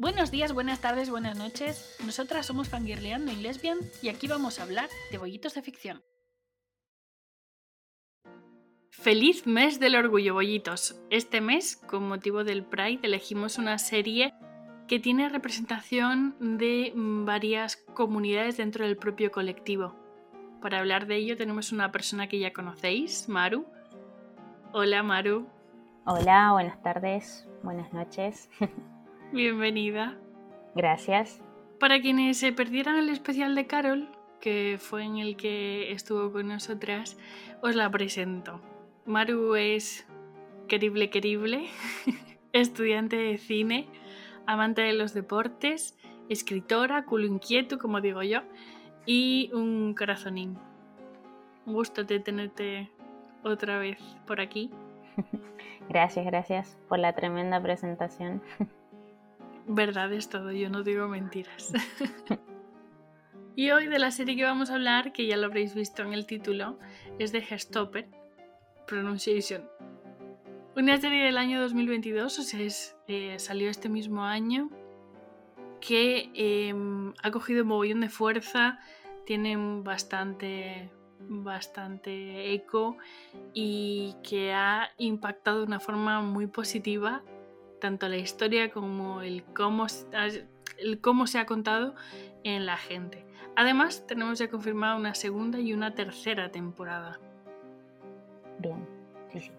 Buenos días, buenas tardes, buenas noches. Nosotras somos Fangirleando y Lesbian y aquí vamos a hablar de bollitos de ficción. Feliz mes del orgullo, bollitos. Este mes, con motivo del Pride, elegimos una serie que tiene representación de varias comunidades dentro del propio colectivo. Para hablar de ello tenemos una persona que ya conocéis, Maru. Hola, Maru. Hola, buenas tardes, buenas noches. Bienvenida. Gracias. Para quienes se perdieran el especial de Carol, que fue en el que estuvo con nosotras, os la presento. Maru es querible, querible, estudiante de cine, amante de los deportes, escritora, culo inquieto, como digo yo, y un corazonín. Un gusto de tenerte otra vez por aquí. Gracias, gracias por la tremenda presentación. Verdad es todo, yo no digo mentiras. y hoy de la serie que vamos a hablar, que ya lo habréis visto en el título, es de Gestopper, Pronunciation. Una serie del año 2022, o sea, eh, salió este mismo año, que em, ha cogido un mogollón de fuerza, tiene bastante, bastante eco y que ha impactado de una forma muy positiva tanto la historia como el cómo, el cómo se ha contado en la gente. Además, tenemos ya confirmada una segunda y una tercera temporada. Bien, sí.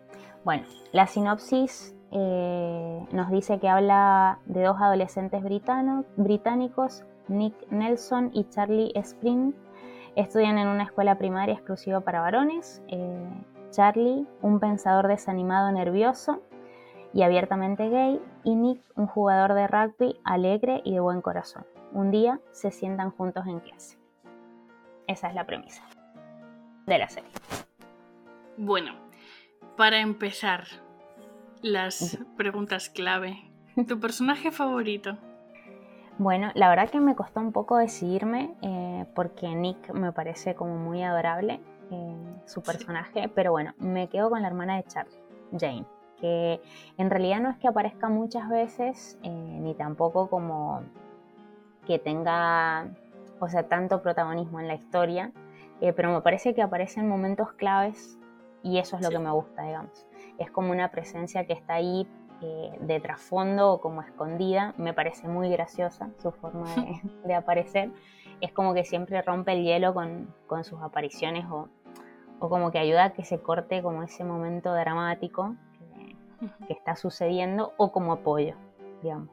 Bueno, la sinopsis eh, nos dice que habla de dos adolescentes británicos, Nick Nelson y Charlie Spring. Estudian en una escuela primaria exclusiva para varones. Eh, Charlie, un pensador desanimado nervioso, y abiertamente gay, y Nick, un jugador de rugby alegre y de buen corazón. Un día se sientan juntos en clase. Esa es la premisa de la serie. Bueno, para empezar, las preguntas clave. ¿Tu personaje favorito? Bueno, la verdad que me costó un poco decidirme eh, porque Nick me parece como muy adorable eh, su personaje, pero bueno, me quedo con la hermana de Charlie, Jane que en realidad no es que aparezca muchas veces, eh, ni tampoco como que tenga, o sea, tanto protagonismo en la historia, eh, pero me parece que aparece en momentos claves y eso es lo que me gusta, digamos. Es como una presencia que está ahí eh, de trasfondo o como escondida, me parece muy graciosa su forma de, aparecer. Es como que siempre rompe el hielo con, con sus apariciones o, o como que ayuda a que se corte como ese momento dramático que está sucediendo o como apoyo, digamos.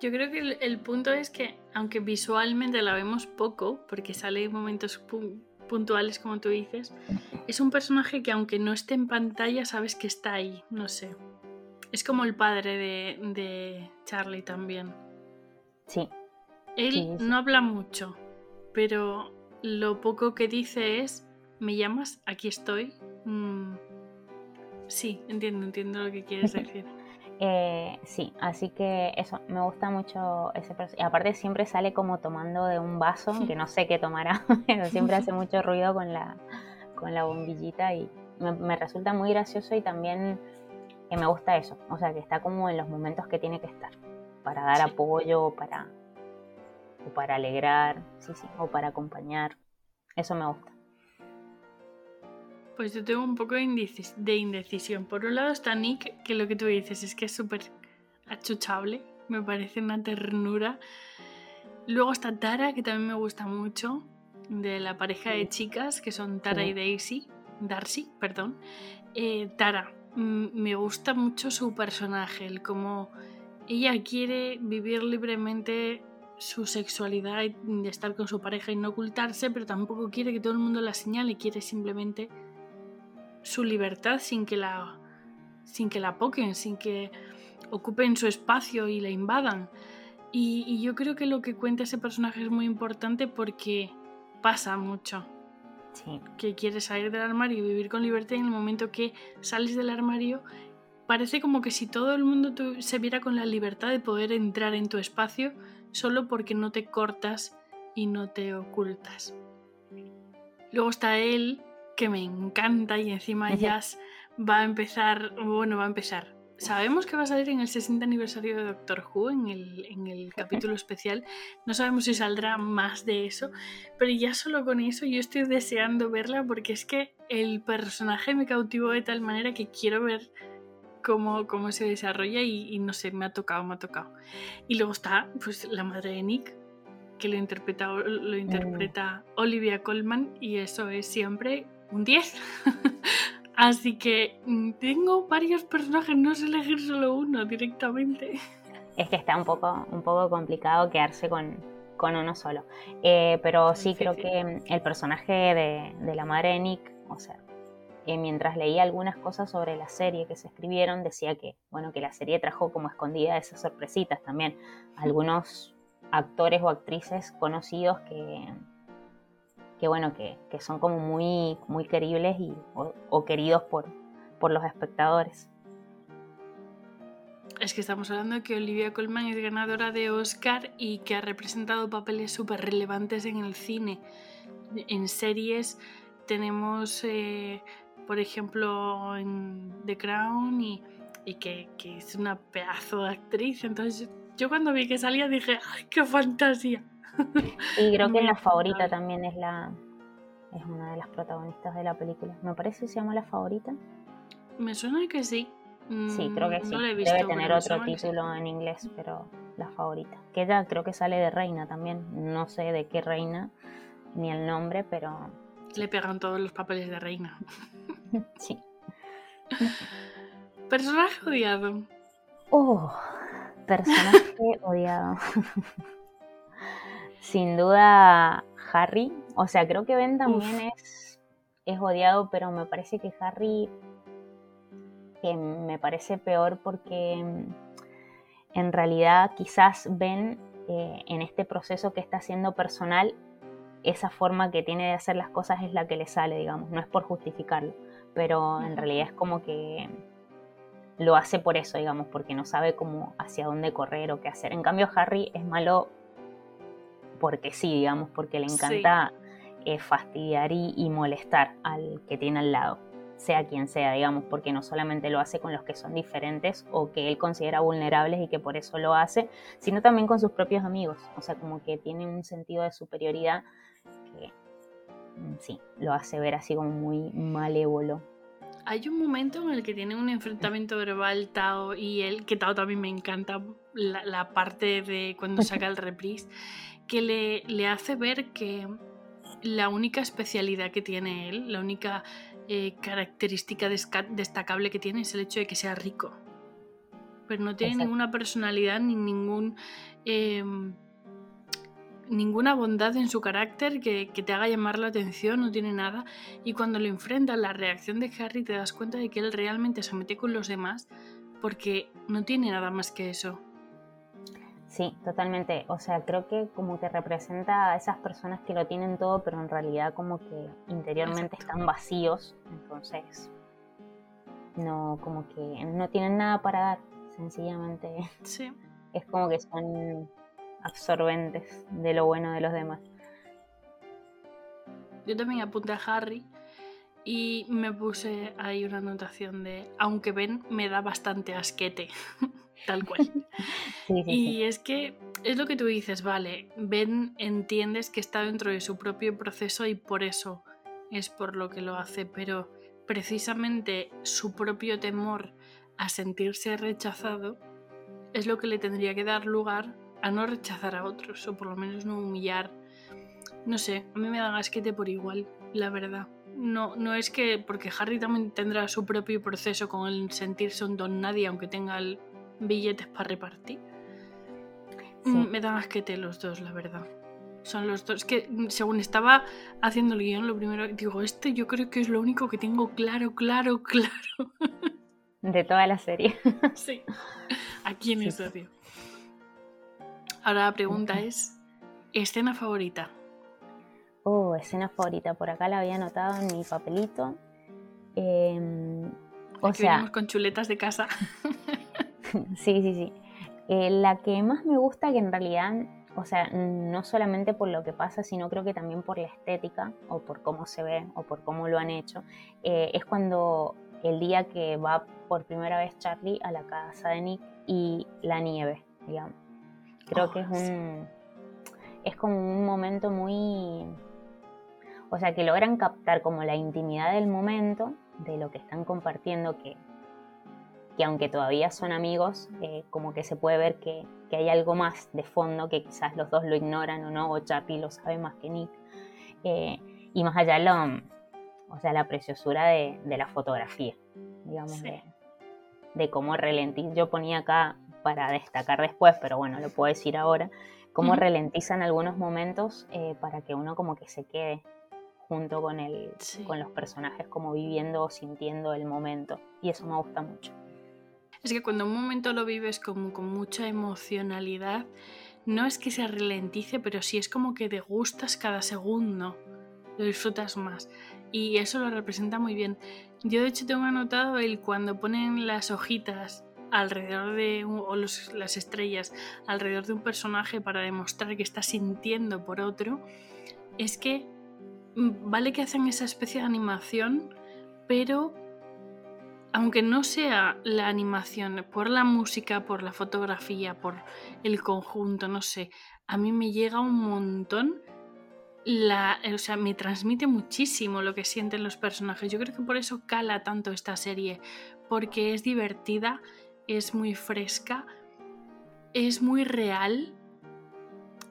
Yo creo que el, punto es que, aunque visualmente la vemos poco, porque sale en momentos puntuales, como tú dices, es un personaje que, aunque no esté en pantalla, sabes que está ahí, no sé. Es como el padre de, Charlie también. Sí. Él no habla mucho, pero lo poco que dice es: ¿Me llamas? Aquí estoy. Mm, Sí, entiendo, entiendo lo que quieres decir. Eh, sí, así que eso, me gusta mucho ese proceso. Y aparte siempre sale como tomando de un vaso, que no sé qué tomará, pero siempre hace mucho ruido con la, con la bombillita y me, resulta muy gracioso y también que me gusta eso, o sea, que está como en los momentos que tiene que estar, para dar apoyo, para, o para alegrar, sí, sí, o para acompañar, eso me gusta. Pues yo tengo un poco de indecisión. Por un lado está Nick, que lo que tú dices es que es súper achuchable, me parece una ternura. Luego está Tara, que también me gusta mucho, de la pareja de chicas, que son Tara y Daisy. Darcy, perdón. Eh, Tara, me gusta mucho su personaje, el cómo ella quiere vivir libremente su sexualidad y estar con su pareja y no ocultarse, pero tampoco quiere que todo el mundo la señale, quiere simplemente su libertad sin que la sin que la poquen, sin que ocupen su espacio y la invadan. Y, yo creo que lo que cuenta ese personaje es muy importante porque pasa mucho. Que quieres salir del armario y vivir con libertad y en el momento que sales del armario parece como que si todo el mundo se viera con la libertad de poder entrar en tu espacio solo porque no te cortas y no te ocultas. Luego está él, que me encanta y encima Jazz va a empezar, bueno, va a empezar. sabemos que va a salir en el 60 aniversario de Doctor Who, en el, en el capítulo especial. No sabemos si saldrá más de eso, pero ya solo con eso yo estoy deseando verla porque es que el personaje me cautivó de tal manera que quiero ver cómo, cómo se desarrolla y, no sé, me ha tocado, me ha tocado. Y luego está pues la madre de Nick, que lo interpreta, lo interpreta mm. Olivia Colman y eso es siempre un 10. Así que mm, tengo varios personajes, no sé elegir solo uno directamente. Es que está un poco, un poco complicado quedarse con, uno solo. Eh, pero sí creo que mm, el personaje de, la madre de Nick, o sea, eh, mientras leía algunas cosas sobre la serie que se escribieron, decía que, bueno, que la serie trajo como escondida esas sorpresitas también. Algunos actores o actrices conocidos que, que bueno, que, son como muy, muy queribles y, o, queridos por, por los espectadores. Es que estamos hablando que Olivia Colman es ganadora de Oscar y que ha representado papeles súper relevantes en el cine. En series tenemos, eh, por ejemplo, en The Crown y, que, que, es una pedazo de actriz. Entonces yo cuando vi que salía dije, ¡ay, qué fantasía! Y creo que la favorita también es la es una de las protagonistas de la película. Me parece que se llama La Favorita. Me suena que sí. Sí, creo que mm, sí. Debe tener otro título en inglés, pero La Favorita. Que ella creo que sale de reina también. No sé de qué reina ni el nombre, pero... Le pegan todos los papeles de reina. sí. Personaje odiado. Oh, personaje odiado sin duda Harry. O sea, creo que Ben también es, es odiado, pero me parece que Harry me parece peor porque mm, en realidad quizás Ben eh, en este proceso que está haciendo personal, esa forma que tiene de hacer las cosas es la que le sale, digamos, no es por justificarlo, pero en realidad es como que lo hace por eso, digamos, porque no sabe cómo hacia dónde correr o qué hacer. En cambio, Harry es malo porque sí, digamos, porque le encanta eh, fastidiar y, molestar al que tiene al lado, sea quien sea, digamos, porque no solamente lo hace con los que son diferentes o que él considera vulnerables y que por eso lo hace, sino también con sus propios amigos, o sea, como que tiene un sentido de superioridad que mm, sí, lo hace ver así como muy malévolo. Hay un momento en el que tiene un enfrentamiento verbal Tao y él, que Tao también me encanta la, la parte de cuando saca el reprise, que le, hace ver que la única especialidad que tiene él, la única eh, característica destacable que tiene es el hecho de que sea rico. Pero no tiene ninguna personalidad ni ningún, em, ninguna bondad en su carácter que, que, te haga llamar la atención, no tiene nada. Y cuando lo enfrentas, la reacción de Harry, te das cuenta de que él realmente se mete con los demás porque no tiene nada más que eso. Sí, totalmente. O sea, creo que como que representa a esas personas que lo tienen todo, pero en realidad como que interiormente están vacíos. Entonces, no, como que no tienen nada para dar, sencillamente. Sí. Es como que son absorbentes de lo bueno de los demás. Yo también apunté a Harry y me puse ahí una anotación de, aunque ven, me da bastante asquete. tal cual. y es que es lo que tú dices, vale, Ben entiendes que está dentro de su propio proceso y por eso es por lo que lo hace, pero precisamente su propio temor a sentirse rechazado es lo que le tendría que dar lugar a no rechazar a otros o por lo menos no humillar. No sé, a mí me da gasquete por igual, la verdad. No, no es que, porque Harry también tendrá su propio proceso con el sentirse un don nadie, aunque tenga el, billetes para repartir. Mm, me da más que te los dos, la verdad. Son los dos. que mm, según estaba haciendo el guion, lo primero digo, este yo creo que es lo único que tengo claro, claro, claro. De toda la serie. sí. Aquí en el odio. Ahora la pregunta es: ¿escena favorita? Oh, escena favorita. Por acá la había anotado en mi papelito. Em, o sea, con chuletas de casa. sí, sí, sí. Eh, la que más me gusta, que en realidad, o sea, no solamente por lo que pasa, sino creo que también por la estética, o por cómo se ve, o por cómo lo han hecho, eh, es cuando el día que va por primera vez Charlie a la casa de Nick y la nieve, digamos. Creo que es oh, un. Es como un momento muy. O sea, que logran captar como la intimidad del momento, de lo que están compartiendo, que, que aunque todavía son amigos, eh, como que se puede ver que, que, hay algo más de fondo, que quizás los dos lo ignoran o no, o Charlie lo sabe más que Nick. Eh, y más allá lo, o sea, la preciosura de, de la fotografía, digamos, de, de, cómo ralentiza. Yo ponía acá para destacar después, pero bueno, lo puedo decir ahora, cómo uh ralentizan algunos momentos eh, para que uno como que se quede junto con, el, con los personajes, como viviendo o sintiendo el momento. Y eso me gusta mucho. Es que cuando un momento lo vives como con mucha emocionalidad, no es que se ralentice, pero sí es como que te gustas cada segundo, lo disfrutas más. Y eso lo representa muy bien. Yo de hecho tengo anotado el cuando ponen las hojitas alrededor de o las estrellas alrededor de un personaje para demostrar que está sintiendo por otro, es que mm, vale que hacen esa especie de animación, pero aunque no sea la animación, por la música, por la fotografía, por el conjunto, no sé, a mí me llega un montón. La, o sea, me transmite muchísimo lo que sienten los personajes. Yo creo que por eso cala tanto esta serie, porque es divertida, es muy fresca, es muy real,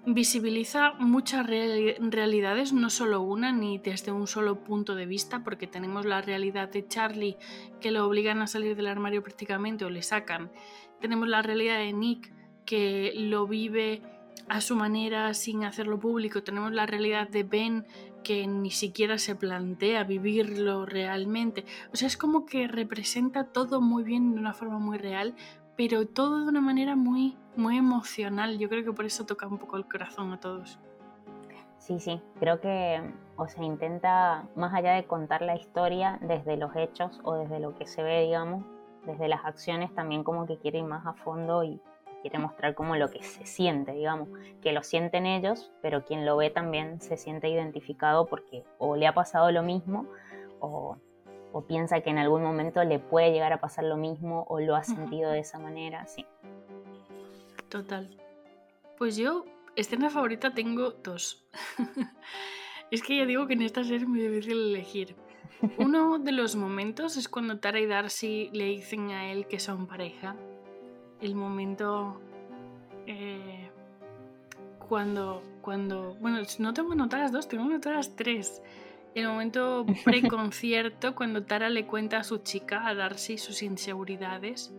visibiliza muchas realidades, no solo una ni desde un solo punto de vista, porque tenemos la realidad de Charlie que lo obligan a salir del armario prácticamente o le sacan. Tenemos la realidad de Nick que lo vive a su manera sin hacerlo público. Tenemos la realidad de Ben que ni siquiera se plantea vivirlo realmente. O sea, es como que representa todo muy bien de una forma muy real, pero todo de una manera muy, muy emocional. Yo creo que por eso toca un poco el corazón a todos. Sí, sí, creo que, o sea, intenta, más allá de contar la historia desde los hechos o desde lo que se ve, digamos, desde las acciones, también como que quiere ir más a fondo y quiere mostrar como lo que se siente, digamos, que lo sienten ellos, pero quien lo ve también se siente identificado porque o le ha pasado lo mismo o, piensa que en algún momento le puede llegar a pasar lo mismo o lo ha sentido de esa manera, sí. Total. Pues yo, escena favorita tengo dos. es que ya digo que en esta serie es muy difícil elegir. Uno de los momentos es cuando Tara y Darcy le dicen a él que son pareja el momento eh, cuando, cuando, bueno, no tengo anotadas dos, tengo anotadas tres. El momento preconcierto, cuando Tara le cuenta a su chica, a Darcy, sus inseguridades.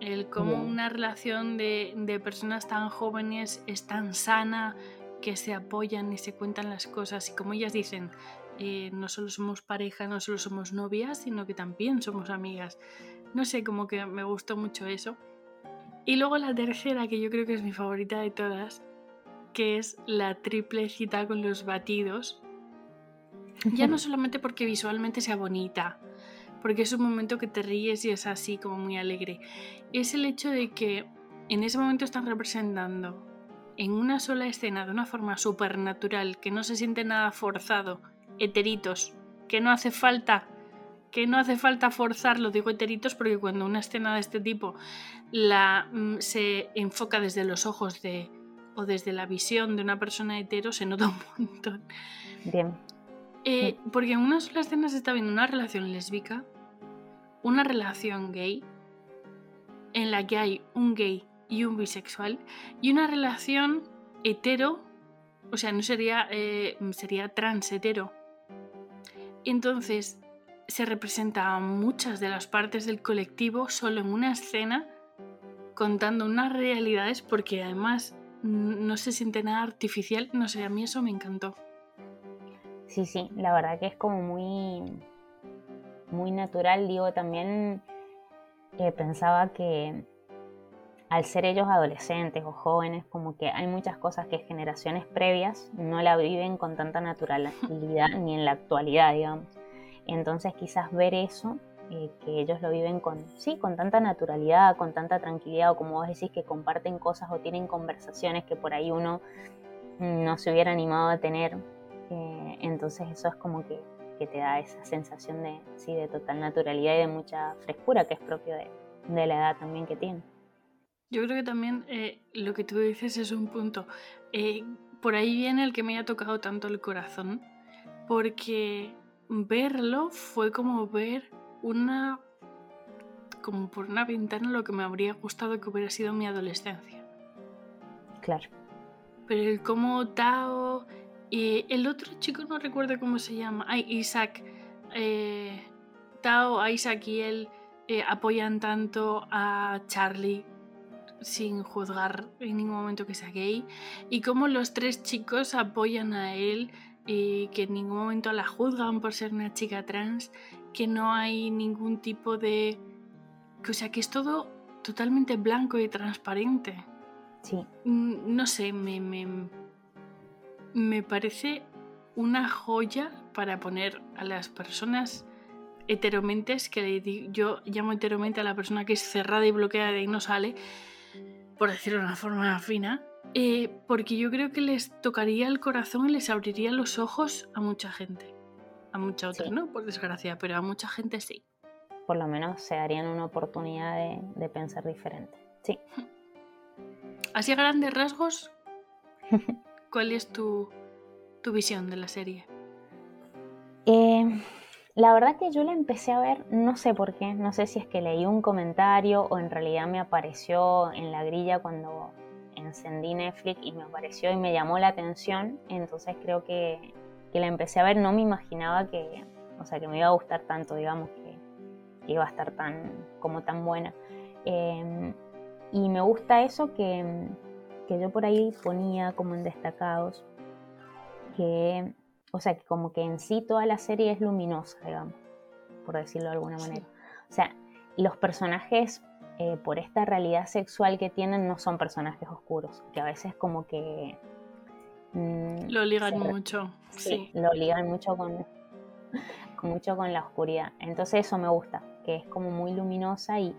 El cómo una relación de, de, personas tan jóvenes es tan sana, que se apoyan y se cuentan las cosas. Y como ellas dicen, eh, no solo somos pareja, no solo somos novias, sino que también somos amigas. No sé, como que me gustó mucho eso. Y luego la tercera, que yo creo que es mi favorita de todas, que es la triple cita con los batidos. Ya no solamente porque visualmente sea bonita, porque es un momento que te ríes y es así como muy alegre. Es el hecho de que en ese momento están representando en una sola escena de una forma súper natural, que no se siente nada forzado, heteritos, que no hace falta que no hace falta forzarlo, digo heteritos, porque cuando una escena de este tipo la, mm, se enfoca desde los ojos de, o desde la visión de una persona hetero, se nota un montón. Bien. Eh, porque en una sola escena se está viendo una relación lésbica, una relación gay, en la que hay un gay y un bisexual, y una relación hetero, o sea, no sería, eh, sería trans hetero. Entonces, se representa a muchas de las partes del colectivo solo en una escena contando unas realidades porque además no se siente nada artificial, no sé, a mí eso me encantó. Sí, sí, la verdad que es como muy, muy natural, digo, también eh, pensaba que al ser ellos adolescentes o jóvenes, como que hay muchas cosas que generaciones previas no la viven con tanta naturalidad ni en la actualidad, digamos. Entonces quizás ver eso, eh, que ellos lo viven con, sí, con tanta naturalidad, con tanta tranquilidad, o como vos decís, que comparten cosas o tienen conversaciones que por ahí uno no se hubiera animado a tener. Eh, entonces eso es como que que te da esa sensación de, sí, de total naturalidad y de mucha frescura que es propio de, de la edad también que tiene. Yo creo que también eh, lo que tú dices es un punto. Eh, por ahí viene el que me haya tocado tanto el corazón, porque verlo fue como ver una como por una ventana lo que me habría gustado que hubiera sido mi adolescencia. Claro. Pero el cómo Tao y el otro chico no recuerdo cómo se llama, ay, Isaac, eh, Tao, Isaac y él eh, apoyan tanto a Charlie sin juzgar en ningún momento que sea gay y cómo los tres chicos apoyan a él y que en ningún momento la juzgan por ser una chica trans, que no hay ningún tipo de o sea, que es todo totalmente blanco y transparente. Sí. Mm, no sé, me, me, me parece una joya para poner a las personas heteromentes, que yo llamo heteromente a la persona que es cerrada y bloqueada y no sale, por decirlo de una forma fina, eh, porque yo creo que les tocaría el corazón y les abriría los ojos a mucha gente. A mucha otra, ¿no? Por desgracia, pero a mucha gente sí por lo menos se darían una oportunidad de, pensar diferente. Sí. Así a grandes rasgos, ¿cuál es tu, visión de la serie? Eh, la verdad que yo la empecé a ver, no sé por qué, no sé si es que leí un comentario o en realidad me apareció en la grilla cuando encendí Netflix y me apareció y me llamó la atención, entonces creo que, que la empecé a ver, no me imaginaba que, o sea, que me iba a gustar tanto, digamos, que, iba a estar tan, como tan buena. Em, y me gusta eso que, que, yo por ahí ponía como en destacados, que, o sea, que como que en sí toda la serie es luminosa, digamos, por decirlo de alguna manera. O sea, los personajes, eh, por esta realidad sexual que tienen, no son personajes oscuros, que a veces como que... Mm, lo ligan mucho, sí, Lo ligan mucho con, mucho con la oscuridad. Entonces eso me gusta, que es como muy luminosa y,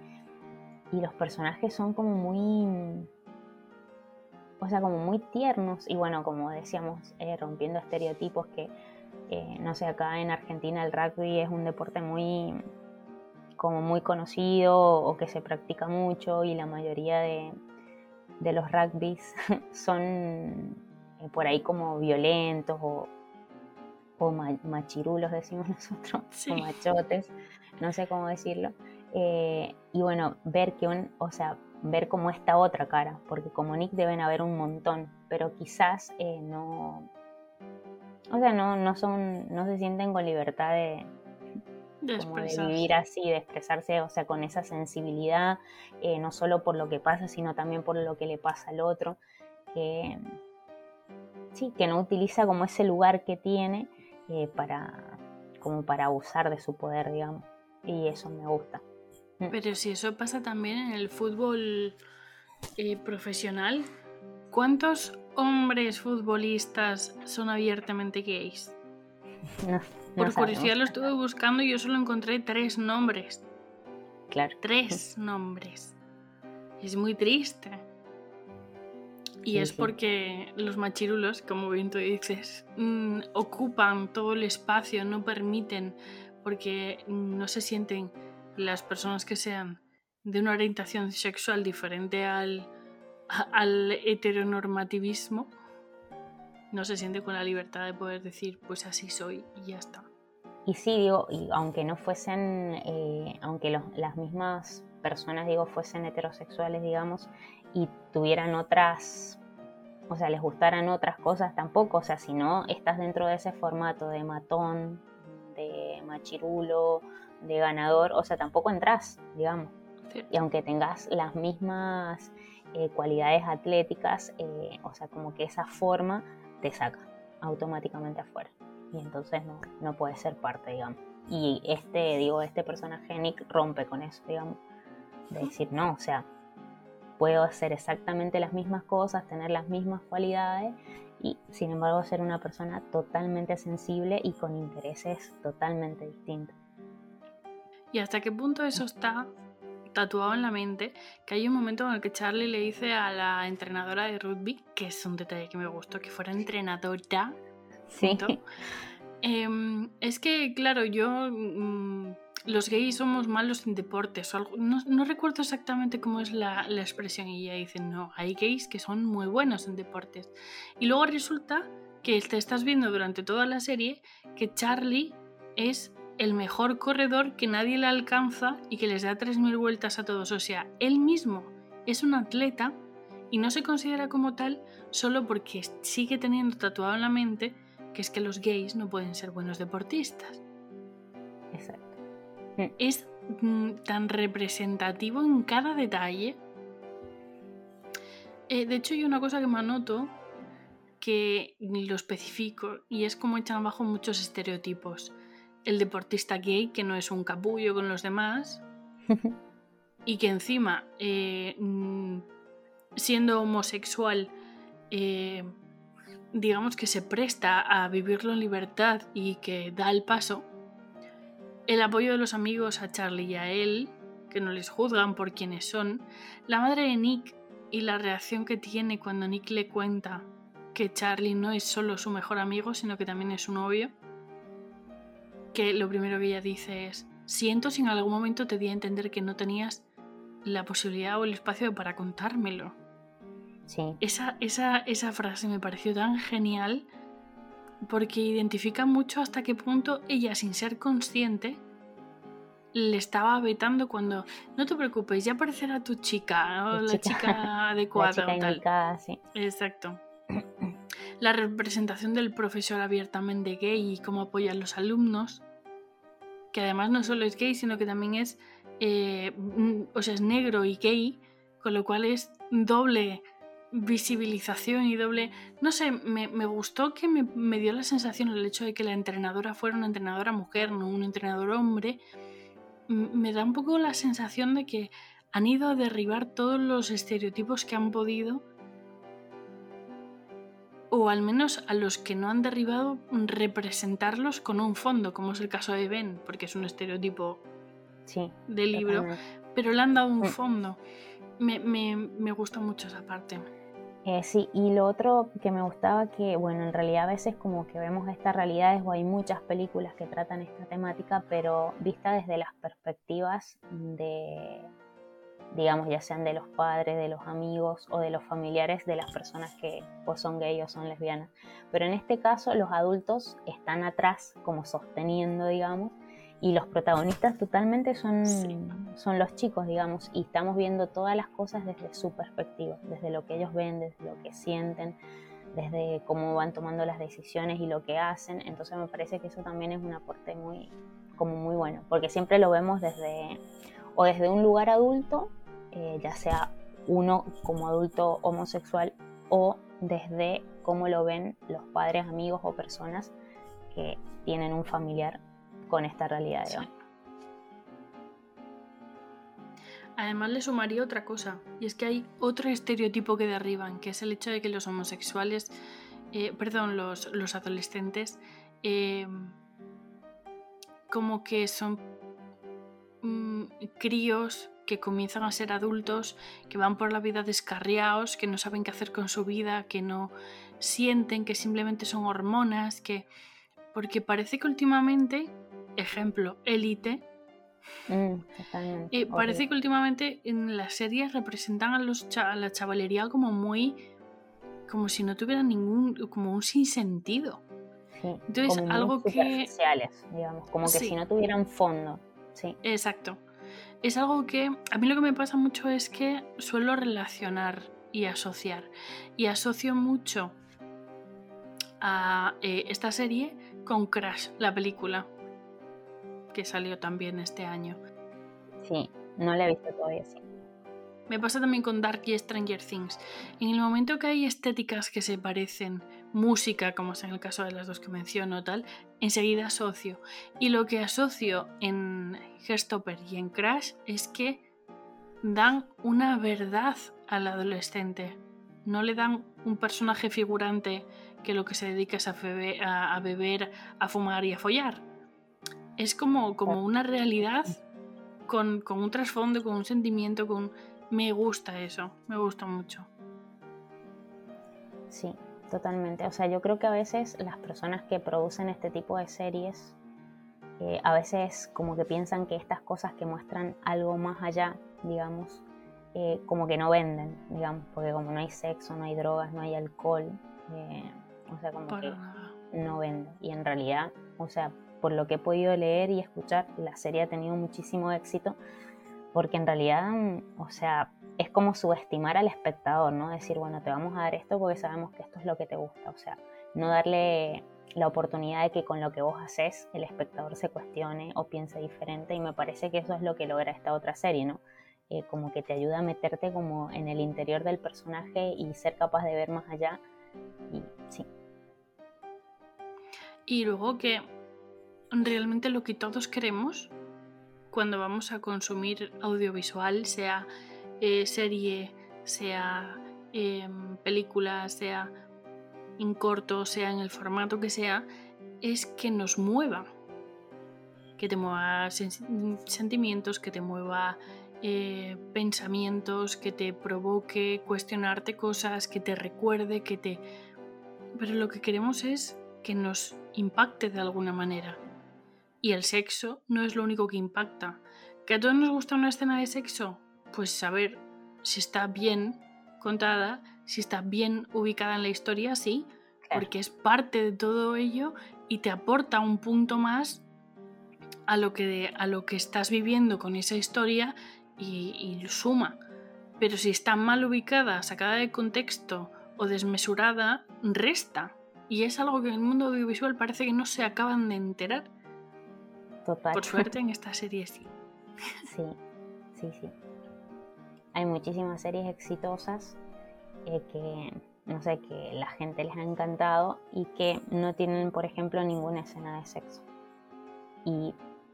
los personajes son como muy, o sea, como muy tiernos y bueno, como decíamos, eh, rompiendo estereotipos que, eh, no sé, acá en Argentina el rugby es un deporte muy, como muy conocido o que se practica mucho y la mayoría de, de los rugbys son eh, por ahí como violentos o, o machirulos decimos nosotros, o machotes, no sé cómo decirlo. Eh, y bueno, ver que un, o sea, ver como esta otra cara, porque como Nick deben haber un montón, pero quizás eh, no, o sea, no, no son, no se sienten con libertad de, vivir así, de expresarse, o sea, con esa sensibilidad, eh, no solo por lo que pasa, sino también por lo que le pasa al otro. sí, que no utiliza como ese lugar que tiene eh, para, como para abusar de su poder, digamos. Y eso me gusta. Mm. Pero si eso pasa también en el fútbol eh, profesional, ¿cuántos hombres futbolistas son abiertamente gays? Por curiosidad lo estuve buscando y yo solo encontré tres nombres. Claro. Tres nombres. Es muy triste. Y es porque los machirulos, como bien tú dices, mm, ocupan todo el espacio, no permiten, porque no se sienten las personas que sean de una orientación sexual diferente al, al heteronormativismo, no se siente con la libertad de poder decir, pues así soy y ya está. Y sí, digo, y aunque no fuesen, eh, aunque las mismas personas, digo, fuesen heterosexuales, digamos, y tuvieran otras, o sea, les gustaran otras cosas tampoco, o sea, si no estás dentro de ese formato de matón, de machirulo, de ganador, o sea, tampoco entras, digamos. Y aunque tengas las mismas eh, cualidades atléticas, eh, o sea, como que esa forma te saca automáticamente afuera. Y entonces no, no puede ser parte, digamos. Y este, digo, este personaje Nick rompe con eso, digamos. De decir, no, o sea, puedo hacer exactamente las mismas cosas, tener las mismas cualidades y sin embargo ser una persona totalmente sensible y con intereses totalmente distintos. ¿Y hasta qué punto eso está tatuado en la mente? Que hay un momento en el que Charlie le dice a la entrenadora de rugby, que es un detalle que me gustó, que fuera entrenadora. Sí. Em, es que, claro, yo. mm, los gays somos malos en deportes. o algo- no, no recuerdo exactamente cómo es la, la expresión. Y ella dice: No, hay gays que son muy buenos en deportes. Y luego resulta que te estás viendo durante toda la serie que Charlie es el mejor corredor que nadie le alcanza y que les da 3.000 vueltas a todos. O sea, él mismo es un atleta y no se considera como tal solo porque sigue teniendo tatuado en la mente que es que los gays no pueden ser buenos deportistas. Exacto. Es mm, tan representativo en cada detalle. Eh, de hecho, hay una cosa que me anoto que lo especifico y es como echan abajo muchos estereotipos. El deportista gay, que no es un capullo con los demás, y que encima, eh, mm, siendo homosexual, eh, digamos que se presta a vivirlo en libertad y que da el paso, el apoyo de los amigos a Charlie y a él, que no les juzgan por quienes son, la madre de Nick y la reacción que tiene cuando Nick le cuenta que Charlie no es solo su mejor amigo, sino que también es su novio, que lo primero que ella dice es, siento si en algún momento te di a entender que no tenías la posibilidad o el espacio para contármelo. Sí, Esa, esa, esa frase me pareció tan genial porque identifica mucho hasta qué punto ella, sin ser consciente, le estaba vetando cuando no te preocupes, ya aparecerá tu chica, o Tu la chica- chica adecuada la chica o tal. indicada, sí. Exacto. La representación del profesor abiertamente gay y cómo apoya a los alumnos, que además no solo es gay, sino que también es, eh, o sea, es negro y gay, con lo cual es doble visibilización y doble... No sé, me, me gustó que me, me dio la sensación el hecho de que la entrenadora fuera una entrenadora mujer, no un entrenador hombre. Me da un poco la sensación de que han ido a derribar todos los estereotipos que han podido o al menos a los que no han derribado, representarlos con un fondo, como es el caso de Ben, porque es un estereotipo Sí, de libro, totalmente. pero le han dado un Mm. fondo. Me, me, me gusta mucho esa parte. Eh, sí, y lo otro que me gustaba que, bueno, en realidad a veces como que vemos estas realidades o hay muchas películas que tratan esta temática, pero vista desde las perspectivas de, digamos, ya sean de los padres, de los amigos o de los familiares de las personas que o son gay o son lesbianas. Pero en este caso los adultos están atrás como sosteniendo, digamos, y los protagonistas totalmente son, Sí. son los chicos, digamos, y estamos viendo todas las cosas desde su perspectiva, desde lo que ellos ven, desde lo que sienten, desde cómo van tomando las decisiones y lo que hacen. Entonces me parece que eso también es un aporte muy, como muy bueno, porque siempre lo vemos desde, o desde un lugar adulto, eh, ya sea uno como adulto homosexual, o desde cómo lo ven los padres, amigos o personas que tienen un familiar con esta realidad. Sí. digamos. Además le sumaría otra cosa, y es que hay otro estereotipo que derriban, que es el hecho de que los homosexuales, eh, perdón, los, los adolescentes, eh, como que son mm, críos que comienzan a ser adultos, que van por la vida descarriados, que no saben qué hacer con su vida, que no sienten, que simplemente son hormonas, que... Porque parece que últimamente, ejemplo, élite, Mm, eh, parece que últimamente en las series representan a, los cha- a la chavalería como muy. como si no tuvieran ningún. como un sinsentido. Sí, entonces, como algo que- digamos, como que Sí. si no tuvieran fondo. Sí, Exacto. Es algo que. a mí lo que me pasa mucho es que suelo relacionar y asociar. Y asocio mucho a eh, esta serie con Crash, la película. Que salió también este año. sí, no la he visto todavía, sí. Me pasa también con Dark y Stranger Things. En el momento que hay estéticas que se parecen, música, como es en el caso de las dos que menciono, tal, enseguida asocio. Y lo que asocio en Herstopper y en Crash es que dan una verdad al adolescente. No le dan un personaje figurante que lo que se dedica es a, febe- a- a beber, a fumar y a follar. Es como, como una realidad con, con un trasfondo, con un sentimiento, con... Me gusta eso, me gusta mucho. Sí, totalmente. O sea, yo creo que a veces las personas que producen este tipo de series, eh, a veces como que piensan que estas cosas que muestran algo más allá, digamos, eh, como que no venden, digamos, porque como no hay sexo, no hay drogas, no hay alcohol, eh, o sea, como que no vende. Y en realidad, o sea, por lo que he podido leer y escuchar, la serie ha tenido muchísimo éxito, porque en realidad, o sea, es como subestimar al espectador, ¿no? Decir, bueno, te vamos a dar esto porque sabemos que esto es lo que te gusta, o sea, no darle la oportunidad de que con lo que vos haces el espectador se cuestione o piense diferente y me parece que eso es lo que logra esta otra serie, ¿no? Eh, como que te ayuda a meterte como en el interior del personaje y ser capaz de ver más allá. Y sí. Y luego que realmente lo que todos queremos cuando vamos a consumir audiovisual, sea eh, serie, sea em, película, sea en corto, sea en el formato que sea, es que nos mueva. Que te mueva sentimientos, que te mueva eh, pensamientos, que te provoque cuestionarte cosas, que te recuerde, que te... Pero lo que queremos es que nos impacte de alguna manera. Y el sexo no es lo único que impacta. ¿Que a todos nos gusta una escena de sexo? Pues saber si está bien contada, si está bien ubicada en la historia, sí, porque es parte de todo ello y te aporta un punto más a lo que, a lo que estás viviendo con esa historia y, suma. Pero si está mal ubicada, sacada de contexto o desmesurada, resta. Y es algo que en el mundo audiovisual parece que no se acaban de enterar. Total. Por suerte en esta serie sí. Sí, sí, sí. Hay muchísimas series exitosas eh, que, no sé, que la gente les ha encantado y que no tienen, por ejemplo, ninguna escena de sexo. Y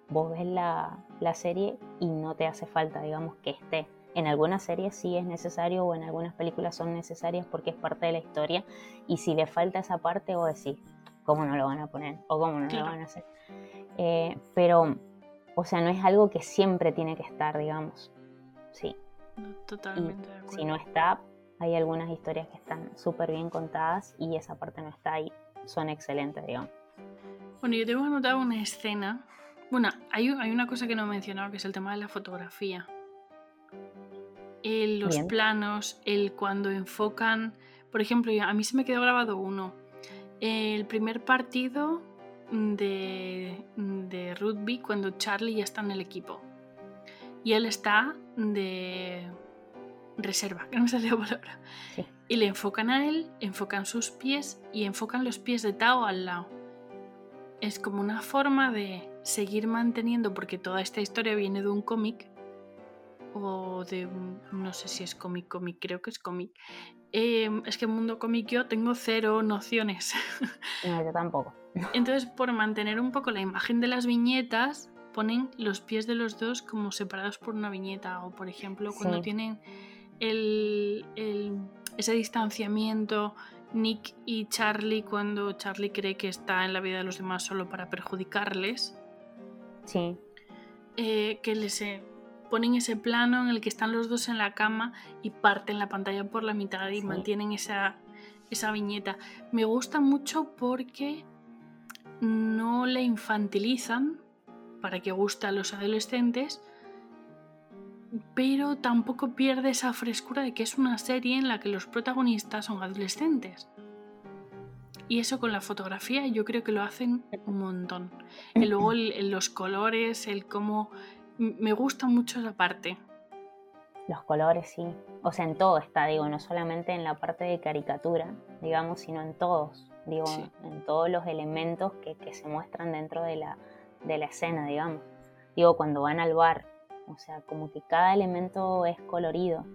vos ves la, serie y no te hace falta, digamos, que esté. En algunas series sí es necesario o en algunas películas son necesarias porque es parte de la historia y si le falta esa parte vos decís, ¿cómo no lo van a poner? ¿O cómo no lo van a hacer? Eh, pero, o sea, no es algo que siempre tiene que estar, digamos. Sí. totalmente. si no está, hay algunas historias que están súper bien contadas y esa parte no está ahí. Son excelentes, digamos. Bueno, yo tengo anotado una escena bueno, hay, una cosa que no he mencionado, que es el tema de la fotografía. los planos, el cuando enfocan. Por ejemplo, a mí se me quedó grabado uno. El primer partido de, de rugby cuando Charlie ya está en el equipo. Y él está de reserva, que no me la palabra. Y le enfocan a él, enfocan sus pies y enfocan los pies de Tao al lado. Es como una forma de seguir manteniendo, porque toda esta historia viene de un cómic, o de no sé si es cómic, cómic, creo que es cómic. Em, es que en mundo cómic yo tengo cero nociones. No, yo tampoco. Entonces, por mantener un poco la imagen de las viñetas, ponen los pies de los dos como separados por una viñeta. O, por ejemplo, cuando tienen el, ese distanciamiento Nick y Charlie, cuando Charlie cree que está en la vida de los demás solo para perjudicarles, Sí. Eh, que les eh, ponen ese plano en el que están los dos en la cama y parten la pantalla por la mitad y mantienen esa, esa viñeta. Me gusta mucho porque no le infantilizan para que guste a los adolescentes, pero tampoco pierde esa frescura de que es una serie en la que los protagonistas son adolescentes. Y eso con la fotografía yo creo que lo hacen un montón. Y luego los colores, el cómo... Me gusta mucho esa parte. Los colores, sí. O sea, en todo está, digo, no solamente en la parte de caricatura, digamos, sino en todos. Digo, en todos los elementos que, se muestran dentro de la, de la escena, digamos. Digo, cuando van al bar, o sea, como que cada elemento es colorido.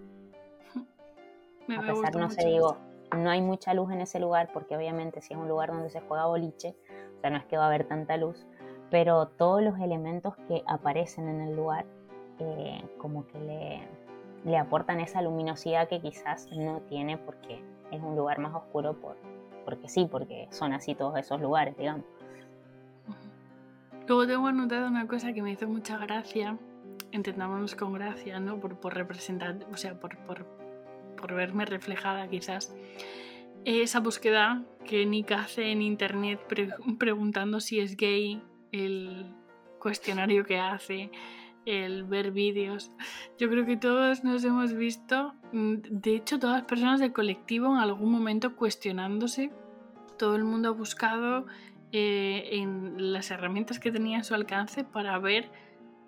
Me a pesar, no sé, digo, no hay mucha luz en ese lugar porque obviamente si es un lugar donde se juega boliche, o sea, no es que va a haber tanta luz, pero todos los elementos que aparecen en el lugar eh, como que le, le, aportan esa luminosidad que quizás no tiene porque es un lugar más oscuro por, porque sí, porque son así todos esos lugares, digamos. Luego tengo anotado una cosa que me hizo mucha gracia, entendámonos con gracia, ¿no? Por, por representar, o sea, por, por por verme reflejada quizás, esa búsqueda que Nick hace en internet preguntando si es gay, el cuestionario que hace, el ver vídeos. Yo creo que todos nos hemos visto, mm, de hecho todas las personas del colectivo en algún momento cuestionándose. Todo el mundo ha buscado eh, en las herramientas que tenía a su alcance para ver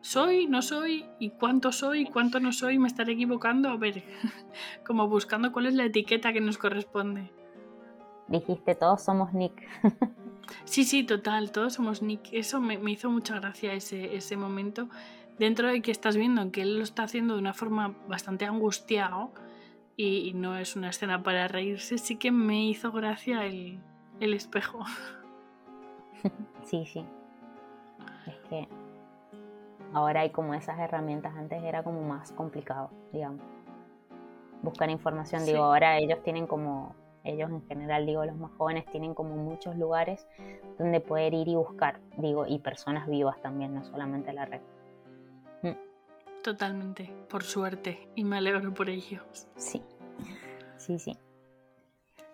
soy, no soy, y cuánto soy, cuánto no soy, me estaré equivocando, a ver, como buscando cuál es la etiqueta que nos corresponde. Dijiste, todos somos Nick. sí, sí, total, todos somos Nick. Eso me, hizo mucha gracia ese, ese momento dentro de que estás viendo que él lo está haciendo de una forma bastante angustiado y, no es una escena para reírse, sí que me hizo gracia el, espejo. Sí, sí. Es que ahora hay como esas herramientas, antes era como más complicado, digamos. Buscar información, digo, ahora ellos tienen como, ellos en general, digo, los más jóvenes tienen como muchos lugares donde poder ir y buscar, digo, y personas vivas también, no solamente la red. Totalmente, por suerte, y me alegro por ello. Sí, sí, sí.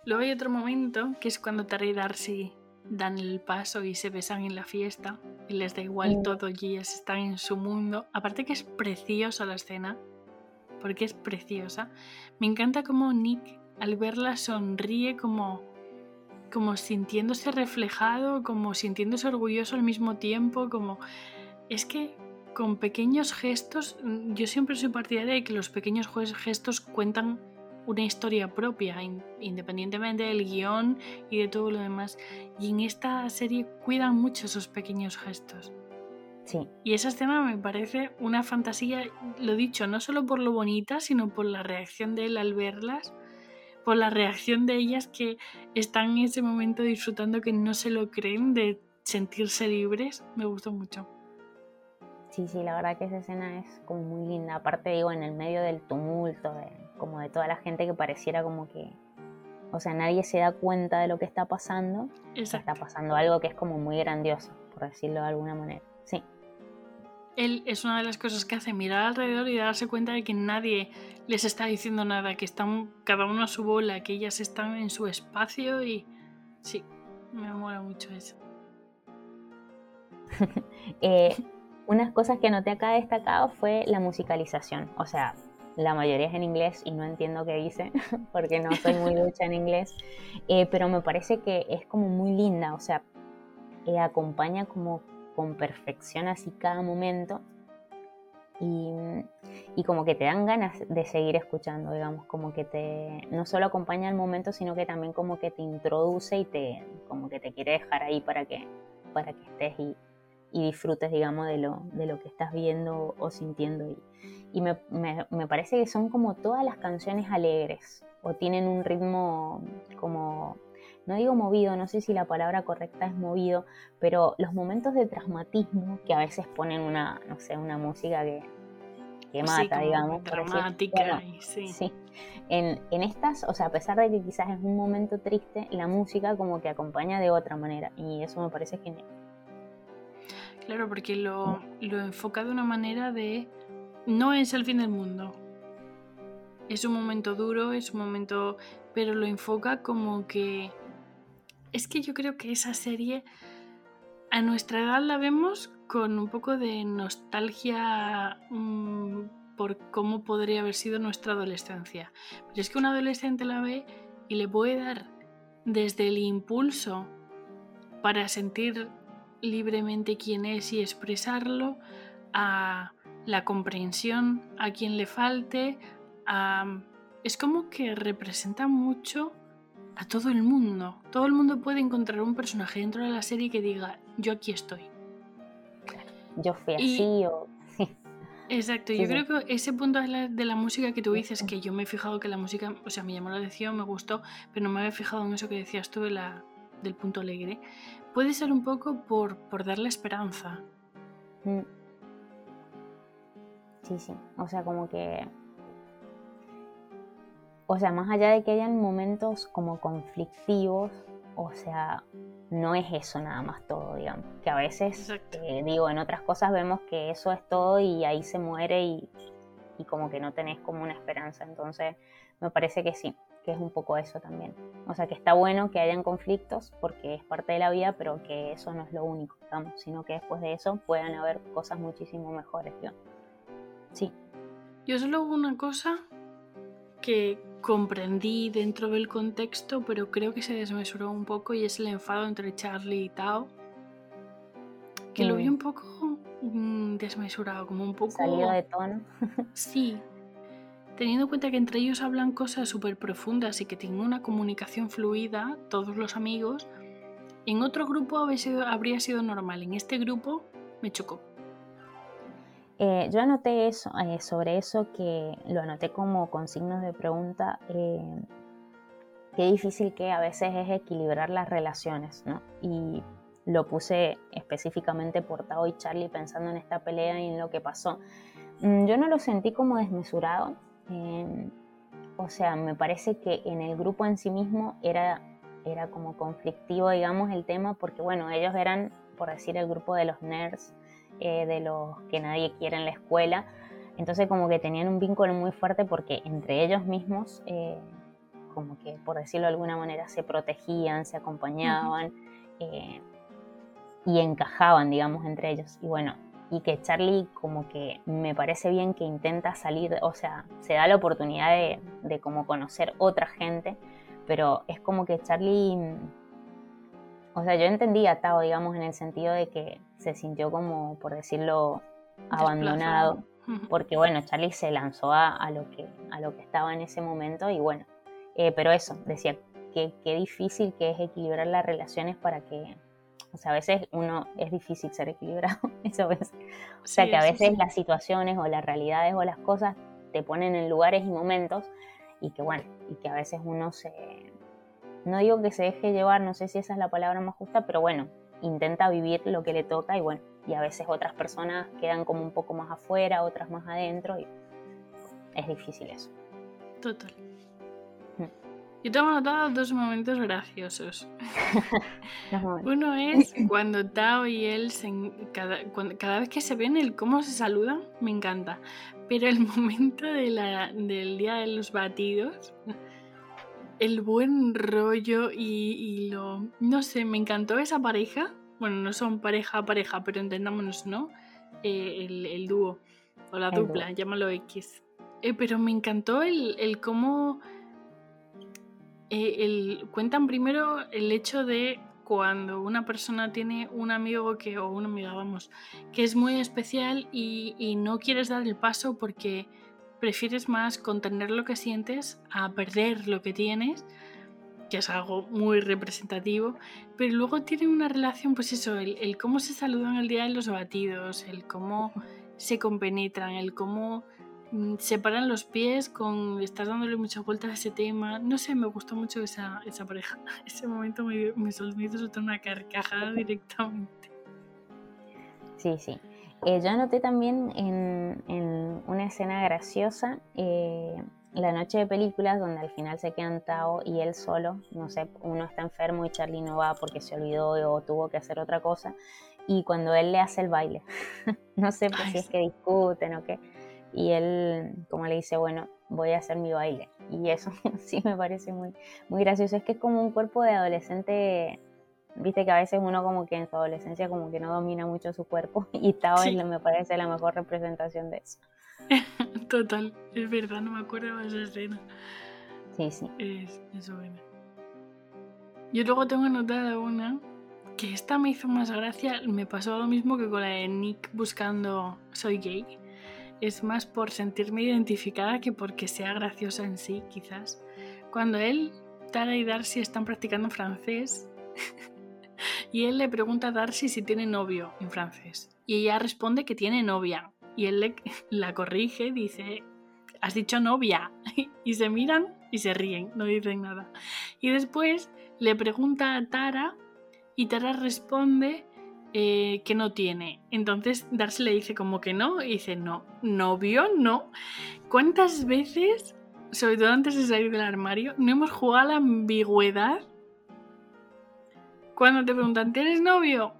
Luego hay otro momento que es cuando Terry y Darcy dan el paso y se besan en la fiesta y les da igual mm. todo y ellas están en su mundo. Aparte que es preciosa la escena, porque es preciosa. Me encanta como Nick al verla sonríe como como sintiéndose reflejado, como sintiéndose orgulloso al mismo tiempo, como es que con pequeños gestos, mm, yo siempre soy partidaria de que los pequeños gestos cuentan una historia propia, independientemente del guion y de todo lo demás. Y en esta serie cuidan mucho esos pequeños gestos. Sí. Y esa escena me parece una fantasía, lo dicho, no solo por lo bonita, sino por la reacción de él al verlas, por la reacción de ellas que están en ese momento disfrutando que no se lo creen de sentirse libres. Me gustó mucho. Sí, sí, la verdad que esa escena es como muy linda. Aparte, digo, en el medio del tumulto, de, como de toda la gente que pareciera como que. O sea, nadie se da cuenta de lo que está pasando. Está pasando algo que es como muy grandioso, por decirlo de alguna manera. Sí. Él es una de las cosas que hace mirar alrededor y darse cuenta de que nadie les está diciendo nada, que están cada uno a su bola, que ellas están en su espacio y. Sí, me mola mucho eso. eh, unas cosas que noté acá destacado fue la musicalización. O sea, la mayoría es en inglés y no entiendo qué dice porque no soy muy ducha en inglés. Eh, pero me parece que es como muy linda. O sea, eh, acompaña como con perfección así cada momento. Y, y, como que te dan ganas de seguir escuchando, digamos, como que te no solo acompaña el momento, sino que también como que te introduce y te como que te quiere dejar ahí para que para que estés y, y disfrutes, digamos, de lo, de lo que estás viendo o sintiendo. Y, y me, me, parece que son como todas las canciones alegres o tienen un ritmo como, no digo movido, no sé si la palabra correcta es movido, pero los momentos de traumatismo que a veces ponen una, no sé, una música que, que mata, digamos. Dramática, sí. sí. En, en, estas, o sea, a pesar de que quizás es un momento triste, la música como que acompaña de otra manera y eso me parece genial. Claro, porque lo, lo enfoca de una manera de no es el fin del mundo. Es un momento duro, es un momento, pero lo enfoca como que es que yo creo que esa serie a nuestra edad la vemos con un poco de nostalgia mm, por cómo podría haber sido nuestra adolescencia. Pero es que un adolescente la ve y le puede dar desde el impulso para sentir libremente quién es y expresarlo, a la comprensión a quien le falte, es como que representa mucho a todo el mundo. Todo el mundo puede encontrar un personaje dentro de la serie que diga, yo aquí estoy. Yo fui así o... Exacto, yo creo que ese punto de la, de la, música que tú dices, que yo me he fijado que la música, o sea, me llamó la atención, me gustó, pero no me había fijado en eso que decías tú de la, del punto alegre puede ser un poco por, por darle esperanza. Mm. Sí, sí. O sea, como que. O sea, más allá de que hayan momentos como conflictivos, o sea, no es eso nada más todo, digamos. Que a veces, eh, digo, en otras cosas vemos que eso es todo y ahí se muere y, y como que no tenés como una esperanza. Entonces, me parece que sí, que es un poco eso también. O sea, que está bueno que hayan conflictos porque es parte de la vida, pero que eso no es lo único, digamos, sino que después de eso puedan haber cosas muchísimo mejores. ¿no? Sí. Yo solo una cosa que comprendí dentro del contexto, pero creo que se desmesuró un poco y es el enfado entre Charlie y Tao. Que lo vi un poco mm, desmesurado, como un poco... Salido de tono. sí, teniendo en cuenta que entre ellos hablan cosas súper profundas y que tienen una comunicación fluida, todos los amigos, en otro grupo habría sido, normal, en este grupo me chocó. Eh, yo anoté eso, eh, sobre eso que lo anoté como con signos de pregunta. Eh, qué difícil que a veces es equilibrar las relaciones, ¿no? Y lo puse específicamente por Tao y Charlie pensando en esta pelea y en lo que pasó. Mm, yo no lo sentí como desmesurado, Em, o sea, me parece que en el grupo en sí mismo era, era como conflictivo, digamos, el tema, porque bueno, ellos eran, por decir, el grupo de los nerds, eh, de los que nadie quiere en la escuela. Entonces como que tenían un vínculo muy fuerte porque entre ellos mismos, eh, como que por decirlo de alguna manera, se protegían, se acompañaban eh, y encajaban, digamos, entre ellos. Y bueno, y que Charlie como que me parece bien que intenta salir, o sea, se da la oportunidad de, de como conocer otra gente, pero es como que Charlie, o sea, yo entendí a Tao, digamos, en el sentido de que se sintió como, por decirlo, abandonado, porque bueno, Charlie se lanzó a, lo, que, a lo que estaba en ese momento y bueno, eh, pero eso, decía que qué difícil que es equilibrar las relaciones para que o sea, a veces uno es difícil ser equilibrado. Eso O sea, que a veces las situaciones o las realidades o las cosas te ponen en lugares y momentos y que bueno, y que a veces uno se... No digo que se deje llevar, no sé si esa es la palabra más justa, pero bueno, intenta vivir lo que le toca y bueno, y a veces otras personas quedan como un poco más afuera, otras más adentro y es difícil eso. Total. Yo tengo anotado dos momentos graciosos. Uno es cuando Tao y él, cada, cada, vez que se ven, el cómo se saludan, me encanta. Pero el momento de la, del día de los batidos, el buen rollo y, lo... No sé, me encantó esa pareja. Bueno, no son pareja a pareja, pero entendámonos, ¿no? Eh, el, dúo o la dupla, llámalo X. Eh, pero me encantó el, el cómo eh, cuentan primero el hecho de cuando una persona tiene un amigo que, o una amiga, vamos, que es muy especial y, no quieres dar el paso porque prefieres más contener lo que sientes a perder lo que tienes, que es algo muy representativo, pero luego tienen una relación, pues eso, el, el cómo se saludan el día de los batidos, el cómo se compenetran, el cómo separan los pies con estás dándole muchas vueltas a ese tema. No sé, me gustó mucho esa, esa pareja. Ese momento me, me, soltar una carcajada directamente. Sí, sí. Eh, yo anoté también en, en una escena graciosa eh, la noche de películas donde al final se quedan Tao y él solo. No sé, uno está enfermo y Charlie no va porque se olvidó o tuvo que hacer otra cosa. Y cuando él le hace el baile, no sé pues, si es que discuten o qué y él como le dice, bueno, voy a hacer mi baile. Y eso sí me parece muy, muy gracioso. Es que es como un cuerpo de adolescente, viste que a veces uno como que en su adolescencia como que no domina mucho su cuerpo y Tao me parece la mejor representación de eso. Total, es verdad, no me acuerdo de esa escena. Sí, sí. Es, es buena. Yo luego tengo anotada una que esta me hizo más gracia, me pasó lo mismo que con la de Nick buscando Soy gay es más por sentirme identificada que porque sea graciosa en sí, quizás. Cuando él, Tara y Darcy están practicando francés y él le pregunta a Darcy si tiene novio en francés y ella responde que tiene novia y él le, la corrige, dice, has dicho novia y se miran y se ríen, no dicen nada. Y después le pregunta a Tara y Tara responde eh, que no tiene. Entonces Darcy le dice como que no y dice no, novio no. ¿Cuántas veces, sobre todo antes de salir del armario, no hemos jugado a la ambigüedad? Cuando te preguntan, ¿tienes novio?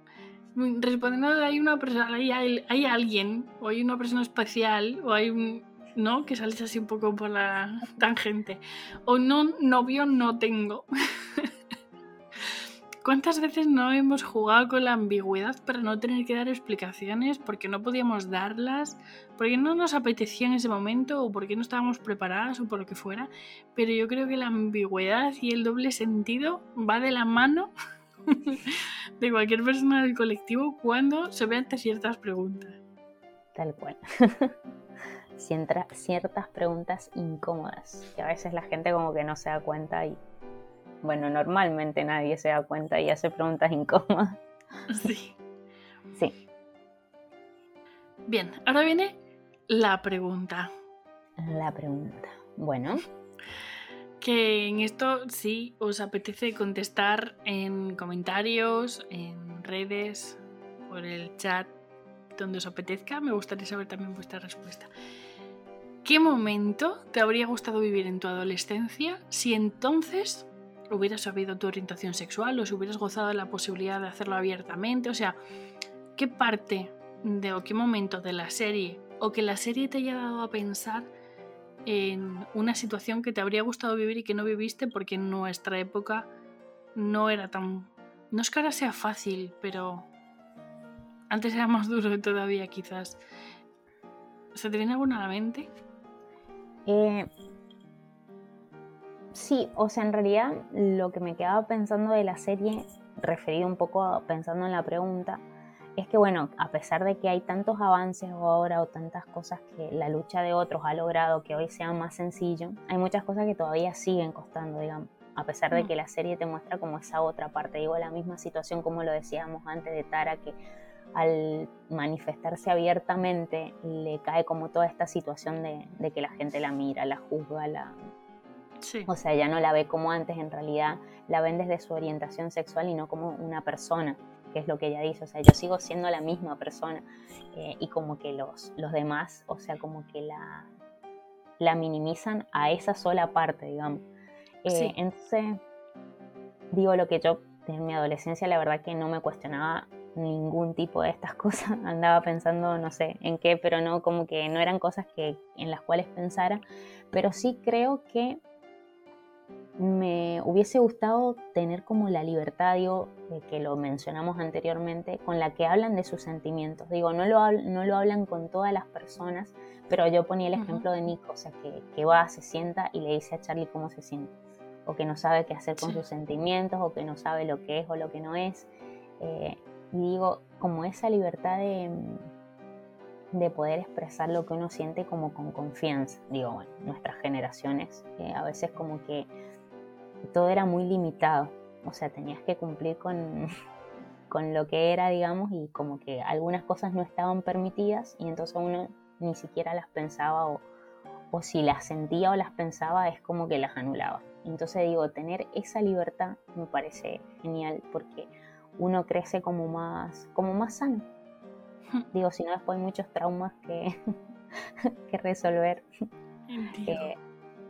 Respondiendo hay una persona, hay, hay, alguien, o hay una persona especial, o hay un... ¿no? Que sales así un poco por la tangente. O no, novio no tengo. ¿Cuántas veces no hemos jugado con la ambigüedad para no tener que dar explicaciones porque no podíamos darlas, porque no nos apetecía en ese momento o porque no estábamos preparadas o por lo que fuera? Pero yo creo que la ambigüedad y el doble sentido va de la mano de cualquier persona del colectivo cuando se ve ante ciertas preguntas. Tal cual. ciertas preguntas incómodas, que a veces la gente como que no se da cuenta y, bueno, normalmente nadie se da cuenta y hace preguntas incómodas. Sí. Sí. Bien, ahora viene la pregunta. La pregunta. Bueno. Que en esto sí os apetece contestar en comentarios, en redes, por el chat, donde os apetezca. Me gustaría saber también vuestra respuesta. ¿Qué momento te habría gustado vivir en tu adolescencia si entonces hubieras sabido tu orientación sexual o si hubieras gozado de la posibilidad de hacerlo abiertamente? O sea, ¿qué parte de o qué momento de la serie o que la serie te haya dado a pensar en una situación que te habría gustado vivir y que no viviste porque en nuestra época no era tan... No es que ahora sea fácil, pero antes era más duro todavía quizás. ¿Se te viene alguna a la mente? Eh, sí, o sea, en realidad lo que me quedaba pensando de la serie, referido un poco pensando en la pregunta, es que bueno, a pesar de que hay tantos avances ahora o tantas cosas que la lucha de otros ha logrado que hoy sea más sencillo, hay muchas cosas que todavía siguen costando, digamos. A pesar de mm. que la serie te muestra como esa otra parte, digo, la misma situación como lo decíamos antes de Tara, que al manifestarse abiertamente le cae como toda esta situación de, que la gente la mira, la juzga, la... O sea, ya no la ve como antes, en realidad la ven desde su orientación sexual y no como una persona, que es lo que ella dice. O sea, yo sigo siendo la misma persona eh, y como que los, los demás, o sea, como que la, la minimizan a esa sola parte, digamos. Eh, entonces, digo lo que yo en mi adolescencia la verdad que no me cuestionaba ningún tipo de estas cosas. Andaba pensando, no sé, en qué, pero no, como que no eran cosas que, en las cuales pensara. Pero sí creo que me hubiese gustado tener como la libertad, digo, que lo mencionamos anteriormente, con la que hablan de sus sentimientos. Digo, no lo, no lo hablan con todas las personas, pero yo ponía el ejemplo de Nico, o sea, que, que, va, se sienta y le dice a Charlie cómo se siente, o que no sabe qué hacer con sus sentimientos, o que no sabe lo que es o lo que no es. Eh, y digo, como esa libertad de, de poder expresar lo que uno siente como con confianza. Digo, bueno, nuestras generaciones, a veces como que todo era muy limitado. O sea, tenías que cumplir con, con lo que era, digamos, y como que algunas cosas no estaban permitidas y entonces uno ni siquiera las pensaba o, o si las sentía o las pensaba es como que las anulaba. Entonces digo, tener esa libertad me parece genial porque uno crece como más, como más sano. Digo, si no, después hay muchos traumas que, que resolver. Eh,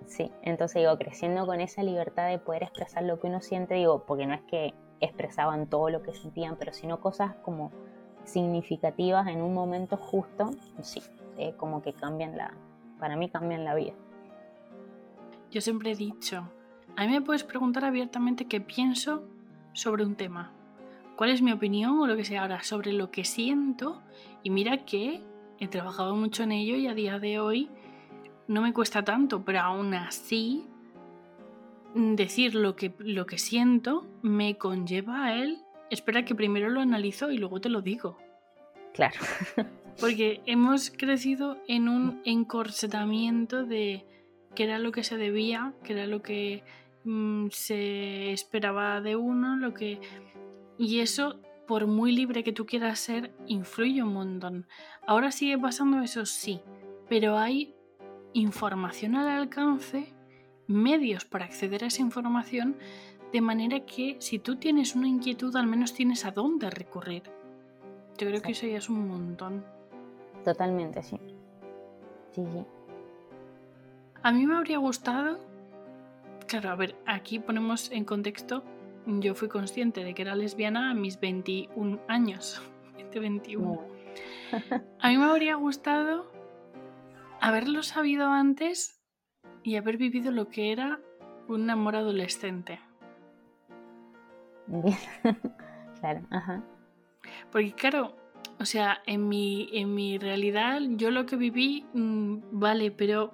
sí, entonces digo, creciendo con esa libertad de poder expresar lo que uno siente, digo, porque no es que expresaban todo lo que sentían, pero sino cosas como significativas en un momento justo, sí, eh, como que cambian la, para mí cambian la vida. Yo siempre he dicho, a mí me puedes preguntar abiertamente qué pienso sobre un tema, cuál es mi opinión o lo que sea ahora sobre lo que siento. Y mira que he trabajado mucho en ello y a día de hoy no me cuesta tanto, pero aún así decir lo que, lo que siento me conlleva a él. Espera que primero lo analizo y luego te lo digo. Claro. Porque hemos crecido en un encorsetamiento de que era lo que se debía, que era lo que mm, se esperaba de uno, lo que y eso, por muy libre que tú quieras ser, influye un montón. Ahora sigue pasando eso, sí, pero hay información al alcance, medios para acceder a esa información, de manera que si tú tienes una inquietud, al menos tienes a dónde recurrir. Yo creo que eso ya es un montón. Totalmente, sí. Sí, sí. A mí me habría gustado, claro, a ver, aquí ponemos en contexto yo fui consciente de que era lesbiana a mis 21 años. 21. A mí me habría gustado haberlo sabido antes y haber vivido lo que era un amor adolescente. Bien. claro, ajá. Porque claro, o sea, en mi, en mi realidad yo lo que viví, mm, vale, pero,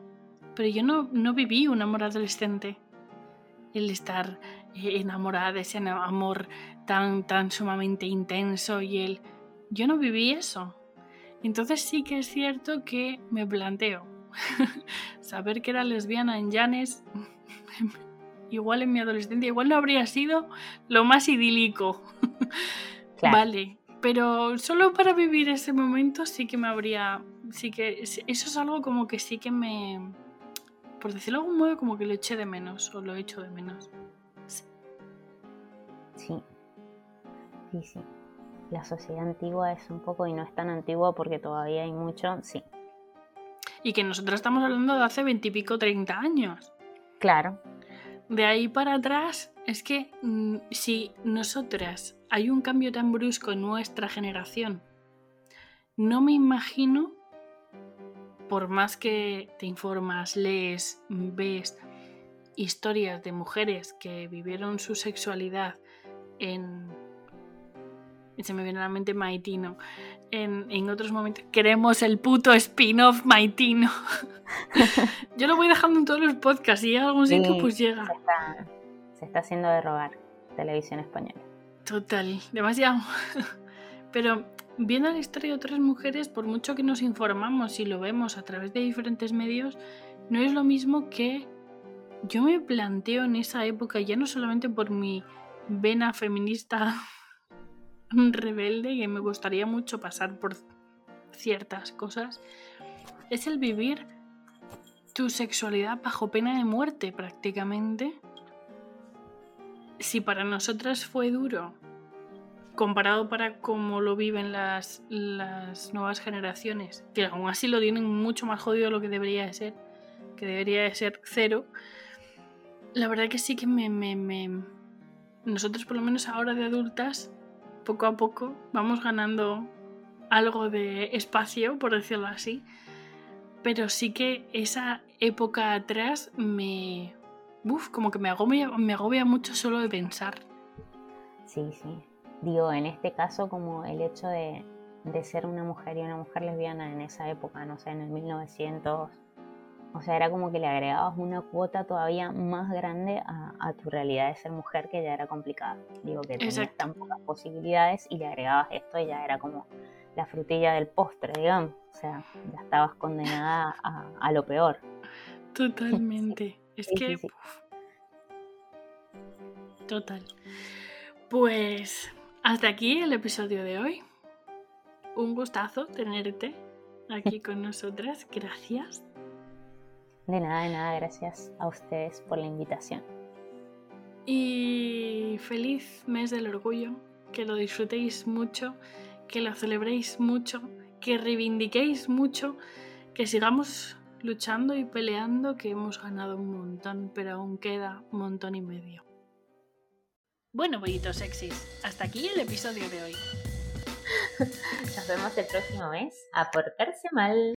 pero yo no, no viví un amor adolescente. El estar eh, enamorada de ese amor tan, tan sumamente intenso y el... Yo no viví eso. Entonces sí que es cierto que me planteo saber que era lesbiana en Janes, igual en mi adolescencia, igual no habría sido lo más idílico. Vale, pero solo para vivir ese momento sí que me habría, sí que eso es algo como que sí que me, por decirlo de algún modo, como que lo eché de menos o lo echo de menos. Sí. Sí, sí la sociedad antigua es un poco, y no es tan antigua porque todavía hay mucho, sí. Y que nosotros estamos hablando de hace veintipico, treinta años. Claro. De ahí para atrás, es que mm, si nosotras hay un cambio tan brusco en nuestra generación, no me imagino, por más que te informas, lees, ves historias de mujeres que vivieron su sexualidad en se me viene a la mente Maitino. En, otros momentos, queremos el puto spin-off Maitino. Yo lo voy dejando en todos los podcasts y llega a algún sitio, pues llega. Se está, haciendo de rogar televisión española. Total, demasiado. Pero viendo la historia de otras mujeres, por mucho que nos informamos y lo vemos a través de diferentes medios, no es lo mismo que yo me planteo en esa época, ya no solamente por mi vena feminista rebelde que me gustaría mucho pasar por ciertas cosas, es el vivir tu sexualidad bajo pena de muerte prácticamente. Si para nosotras fue duro, comparado para cómo lo viven las, las nuevas generaciones, que aún así lo tienen mucho más jodido de lo que debería de ser, que debería de ser cero, la verdad que sí que me, me, me... Nosotros por lo menos ahora de adultas poco a poco vamos ganando algo de espacio, por decirlo así. Pero sí que esa época atrás me... Uf, como que me agobia, me agobia mucho solo de pensar. Sí, sí. Digo, en este caso como el hecho de, de ser una mujer y una mujer lesbiana en esa época, no sé, en el 1900, o sea, era como que le agregabas una cuota todavía más grande a, tu realidad de ser mujer, que ya era complicada. Digo que tenías tan pocas posibilidades y le agregabas esto y ya era como la frutilla del postre, digamos. O sea, ya estabas condenada a, lo peor. Totalmente. es que... Total. Pues hasta aquí el episodio de hoy. Un gustazo tenerte aquí con nosotras. Gracias. De nada, de nada, gracias a ustedes por la invitación. Y feliz mes del orgullo, que lo disfrutéis mucho, que lo celebréis mucho, que reivindiquéis mucho, que sigamos luchando y peleando, que hemos ganado un montón, pero aún queda un montón y medio. Bueno, bollitos sexys, hasta aquí el episodio de hoy. Nos vemos el próximo mes a portarse mal.